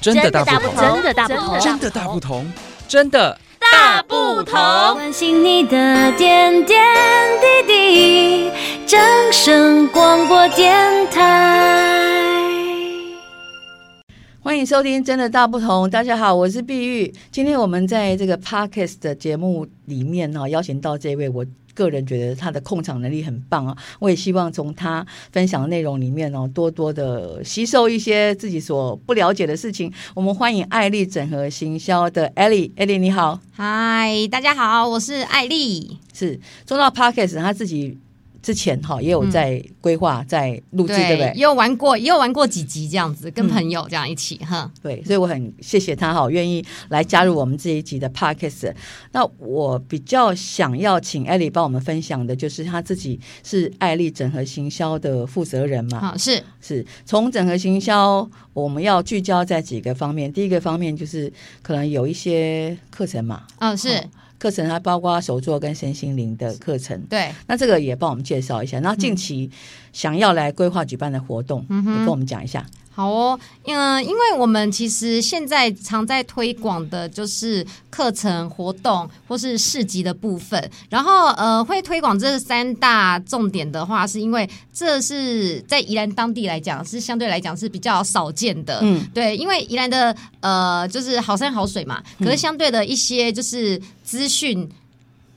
真的大不同，真的大不同，真的大不同，真的大不同。关心你的点点滴滴，掌声广播电台。欢迎收听《真的大不同》。大家好，我是碧玉。今天我们在这个 Podcast 的节目里面呢，邀请到这位我。个人觉得他的控场能力很棒啊！我也希望从他分享的内容里面哦，多多的吸收一些自己所不了解的事情。我们欢迎艾丽整合行销的艾丽，艾丽你好，嗨，大家好，我是艾丽，是做到 Podcast 他自己。之前哈也有在规划、在录制，对不对？也有玩过，也有玩过几集这样子，跟朋友这样一起哈、嗯。对，所以我很谢谢他哈，愿意来加入我们这一集的 Podcast。那我比较想要请艾丽帮我们分享的，就是他自己是艾丽整合行销的负责人嘛？好，是是从整合行销，我们要聚焦在几个方面。第一个方面就是可能有一些课程嘛，嗯、哦，是。课程还包括手作跟身心灵的课程，对，那这个也帮我们介绍一下。然后近期想要来规划举办的活动，嗯，也跟我们讲一下。好哦，嗯，因为我们其实现在常在推广的就是课程活动或是市集的部分，然后呃，会推广这三大重点的话，是因为这是在宜兰当地来讲是相对来讲是比较少见的，嗯，对，因为宜兰的呃就是好山好水嘛，可是相对的一些就是资讯。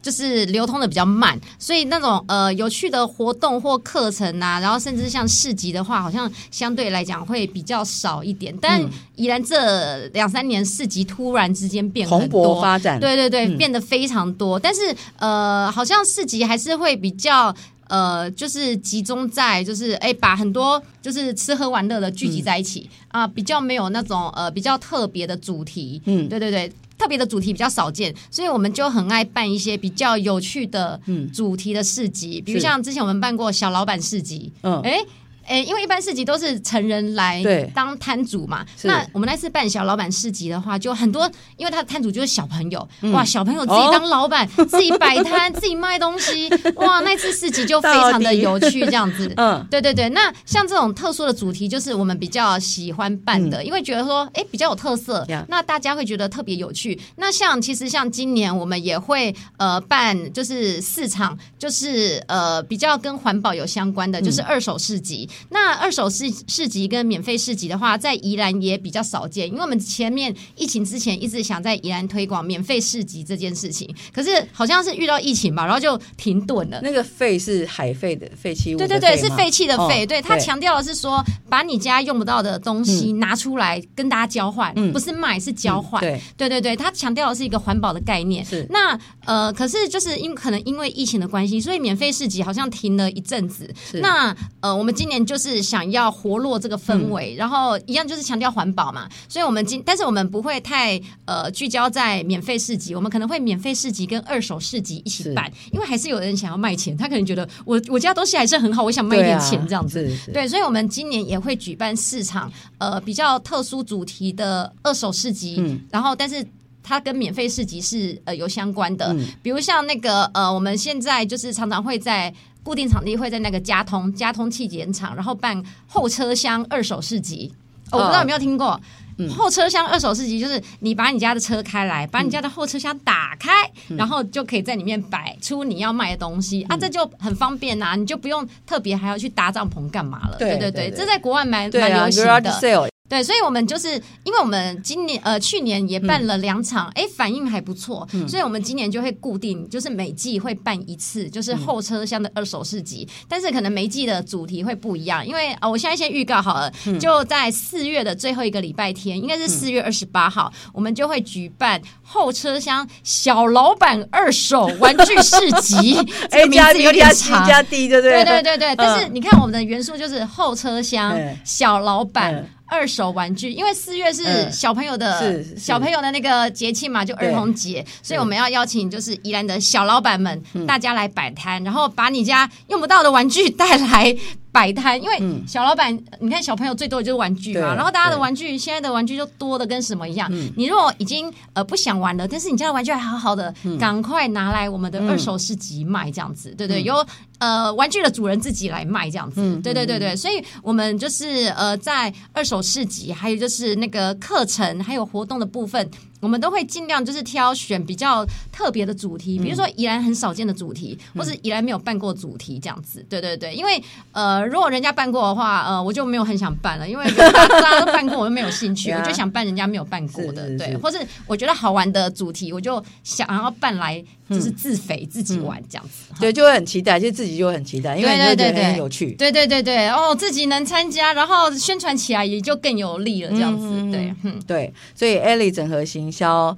就是流通的比较慢，所以那种呃有趣的活动或课程啊，然后甚至像市集的话，好像相对来讲会比较少一点。但宜兰这两三年市集突然之间变很多，发展，对对对，变得非常多。嗯、但是呃，好像市集还是会比较呃，就是集中在就是哎，把很多就是吃喝玩乐的聚集在一起啊、比较没有那种呃比较特别的主题。嗯，对对对。特别的主题比较少见，所以我们就很爱办一些比较有趣的主题的市集，嗯、比如像之前我们办过小老板市集，嗯，哎。哎，因为一般市集都是成人来当摊主嘛，那我们那次办小老板市集的话，就很多，因为他的摊主就是小朋友，嗯、哇，小朋友自己当老板，哦、自己摆摊，自己卖东西，哇，那次市集就非常的有趣，这样子，嗯，对对对。那像这种特殊的主题，就是我们比较喜欢办的，嗯、因为觉得说，哎，比较有特色，那大家会觉得特别有趣。那像其实像今年我们也会呃办，就是市场，就是呃比较跟环保有相关的，就是二手市集。那二手市市集跟免费市集的话，在宜兰也比较少见，因为我们前面疫情之前一直想在宜兰推广免费市集这件事情，可是好像是遇到疫情吧，然后就停顿了。那个废是海废的废弃物，对对对，是废弃的废。哦、对，他强调的是说，把你家用不到的东西拿出来跟大家交换，嗯、不是卖，是交换。嗯、对对对对，他强调的是一个环保的概念。是那呃，可是就是因可能因为疫情的关系，所以免费市集好像停了一阵子。是那呃，我们今年。就是想要活络这个氛围，嗯、然后一样就是强调环保嘛，所以我们今但是我们不会太呃聚焦在免费市集，我们可能会免费市集跟二手市集一起办，因为还是有人想要卖钱，他可能觉得我 我家东西还是很好，我想卖一点钱这样子，对，啊、对，所以我们今年也会举办市场呃比较特殊主题的二手市集，嗯、然后但是它跟免费市集是呃有相关的，嗯、比如像那个呃我们现在就是常常会在。固定场地会在那个佳通佳通汽检厂，然后办后车厢二手市集。哦，我不知道有没有听过，嗯、后车厢二手市集，就是你把你家的车开来，把你家的后车厢打开，嗯、然后就可以在里面摆出你要卖的东西、嗯、啊，这就很方便呐、啊，你就不用特别还要去搭帐篷干嘛了。对对对，对？对对，这在国外蛮蛮流行的。对，所以，我们就是因为我们今年呃去年也办了两场，哎、嗯，反应还不错，嗯、所以我们今年就会固定，就是每季会办一次，就是后车厢的二手市集。嗯、但是可能每季的主题会不一样，因为啊、呃，我现在先预告好了，嗯、就在四月的最后一个礼拜天，应该是四月二十八号，嗯、我们就会举办后车厢小老板二手玩具市集。这个名字有点长，加低对对对对对。但是你看我们的元素就是后车厢小老板。嗯二手玩具，因为四月是小朋友的、嗯、小朋友的那个节庆嘛，就儿童节，所以我们要邀请就是宜兰的小老板们，嗯、大家来摆摊，然后把你家用不到的玩具带来摆摊，因为小老板，你看小朋友最多的就是玩具嘛，然后大家的玩具现在的玩具就多的跟什么一样。你如果已经呃不想玩了，但是你家的玩具还好好的，赶快拿来我们的二手市集卖这样子，对对，由呃玩具的主人自己来卖这样子，对对对对，所以我们就是呃在二手市集，还有就是那个课程还有活动的部分。我们都会尽量就是挑选比较特别的主题，比如说宜兰很少见的主题，嗯、或是宜兰没有办过主题这样子。对对对，因为呃，如果人家办过的话，呃，我就没有很想办了，因为 大家，都办过，我就没有兴趣，我就想办人家没有办过的，对，或是我觉得好玩的主题，我就想要办来就是自肥、嗯、自己玩这样子。对，就会很期待，就自己就会很期待，因为对对对，很有趣。对对对对，哦，自己能参加，然后宣传起来也就更有力了，这样子。嗯、对，嗯，对，所以 Elly 整合行销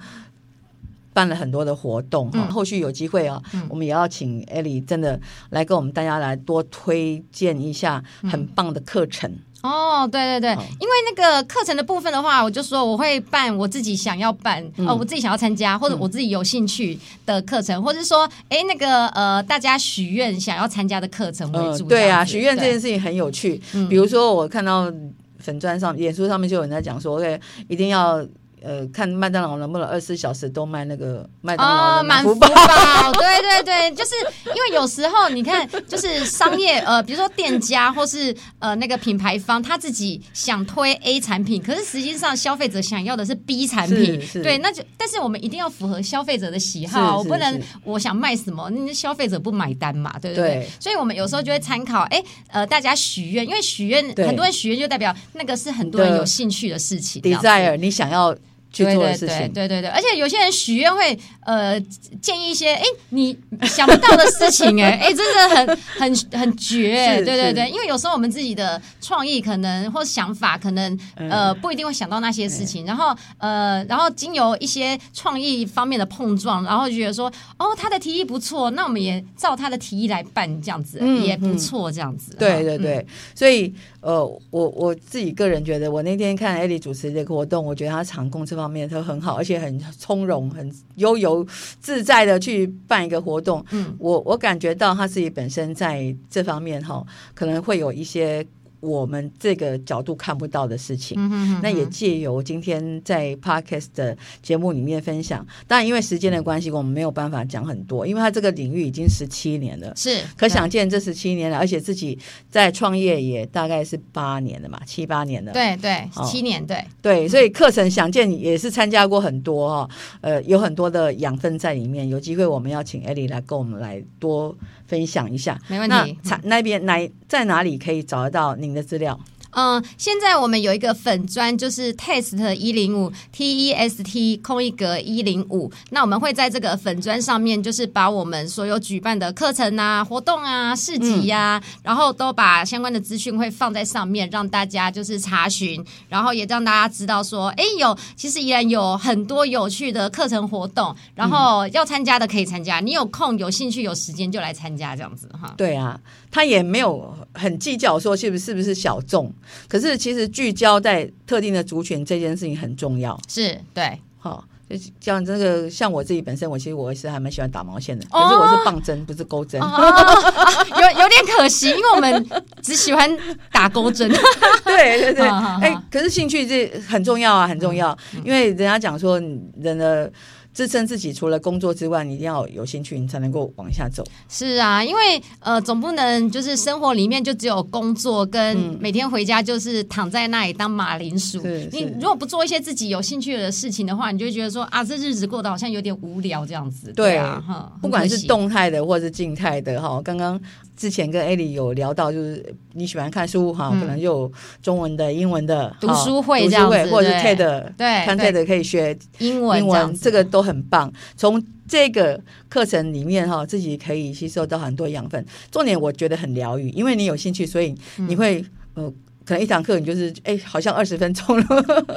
办了很多的活动哈，嗯、后续有机会啊，嗯、我们也要请 Elly 真的来跟我们大家来多推荐一下很棒的课程。哦，对对对，因为那个课程的部分的话，我就说我会办我自己想要办，嗯、呃，我自己想要参加或者我自己有兴趣的课程，嗯、或者是说，哎，那个呃，大家许愿想要参加的课程为主。呃、对啊，许愿这件事情很有趣。对比如说我看到粉砖上、脸书上面就有人在讲说，OK，一定要。呃，看麦当劳能不能二十四小时都卖那个麦当劳的满福宝，对对对，就是因为有时候你看，就是商业呃，比如说店家或是呃那个品牌方他自己想推 A 产品，可是实际上消费者想要的是 B 产品，对，那就但是我们一定要符合消费者的喜好，我不能我想卖什么，那消费者不买单嘛，对不对？对，所以我们有时候就会参考，哎，呃，大家许愿，因为许愿很多人许愿就代表那个是很多人有兴趣的事情，desire 你想要。去做的事情，对对对对对，而且有些人许愿会呃建议一些哎你想不到的事情哎哎真的很很很绝，对对对，因为有时候我们自己的创意可能或想法可能呃不一定会想到那些事情，然后呃然后经由一些创意方面的碰撞，然后就觉得说哦他的提议不错，那我们也照他的提议来办这样子也不错这样子，对对对，所以呃我我自己个人觉得，我那天看 Elly 主持这个活动，我觉得她场控这方。方面都很好，而且很从容、很悠游自在的去办一个活动。嗯，我我感觉到她自己本身在这方面哈，可能会有一些。我们这个角度看不到的事情，嗯、哼哼那也借由今天在 Podcast 的节目里面分享。当然，因为时间的关系，我们没有办法讲很多，因为他这个领域已经十七年了，是可想见这十七年了，而且自己在创业也大概是八年了嘛，七八年了，对对，哦、七年对。对，所以课程想见也是参加过很多哈，呃，有很多的养分在里面。有机会我们要请 Elly 来跟我们来多分享一下，没问题。那那边哪在哪里可以找得到您的资料？嗯，现在我们有一个粉砖，就是 test 一零五 T E S T 空一格一零五。那我们会在这个粉砖上面，就是把我们所有举办的课程啊、活动啊、市集呀、啊，嗯、然后都把相关的资讯会放在上面，让大家就是查询，然后也让大家知道说，哎，有其实依然有很多有趣的课程活动，然后要参加的可以参加，你有空、有兴趣、有时间就来参加，这样子哈。对啊。他也没有很计较说是不是是不是小众，可是其实聚焦在特定的族群这件事情很重要。是对，好，就像这个像我自己本身，我其实我是还蛮喜欢打毛线的，可是我是棒针，不是钩针，有有点可惜，因为我们只喜欢打钩针。对对对，哎，可是兴趣这很重要啊，很重要，因为人家讲说人的。支撑自己，除了工作之外，你一定要有兴趣，你才能够往下走。是啊，因为呃，总不能就是生活里面就只有工作，跟每天回家就是躺在那里当马铃薯。嗯、你如果不做一些自己有兴趣的事情的话，你就会觉得说啊，这日子过得好像有点无聊这样子。对啊，哈，不管是动态的或是静态的哈，刚刚。之前跟 Elly 有聊到，就是你喜欢看书哈，可能就有中文的、英文的读书会、读书会，或者是 TED，对，看 TED 可以学英文，英文这个都很棒。从这个课程里面哈，自己可以吸收到很多养分。重点我觉得很疗愈，因为你有兴趣，所以你会呃。可能一堂课你就是哎，好像二十分钟了，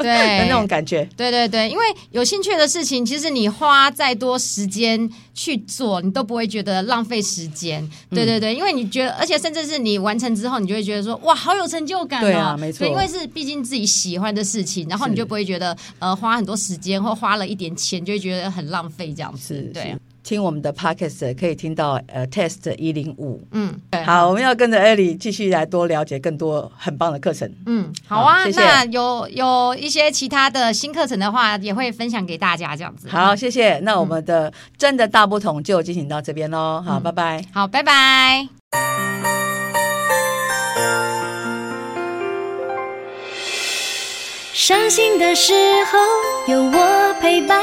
对 那种感觉。对对对，因为有兴趣的事情，其实你花再多时间去做，你都不会觉得浪费时间。对对对，因为你觉得，而且甚至是你完成之后，你就会觉得说，哇，好有成就感哦。对啊，没错。因为是毕竟自己喜欢的事情，然后你就不会觉得呃花很多时间或花了一点钱，就会觉得很浪费这样子。对。听我们的 podcast 可以听到呃 test 一零五。嗯，好，我们要跟着 Elly 继续来多了解更多很棒的课程。嗯，好啊，好谢谢。那有有一些其他的新课程的话，也会分享给大家这样子。好，谢谢。那我们的真的大不同就进行到这边喽。好，嗯、拜拜。好，拜拜。伤心的时候有我陪伴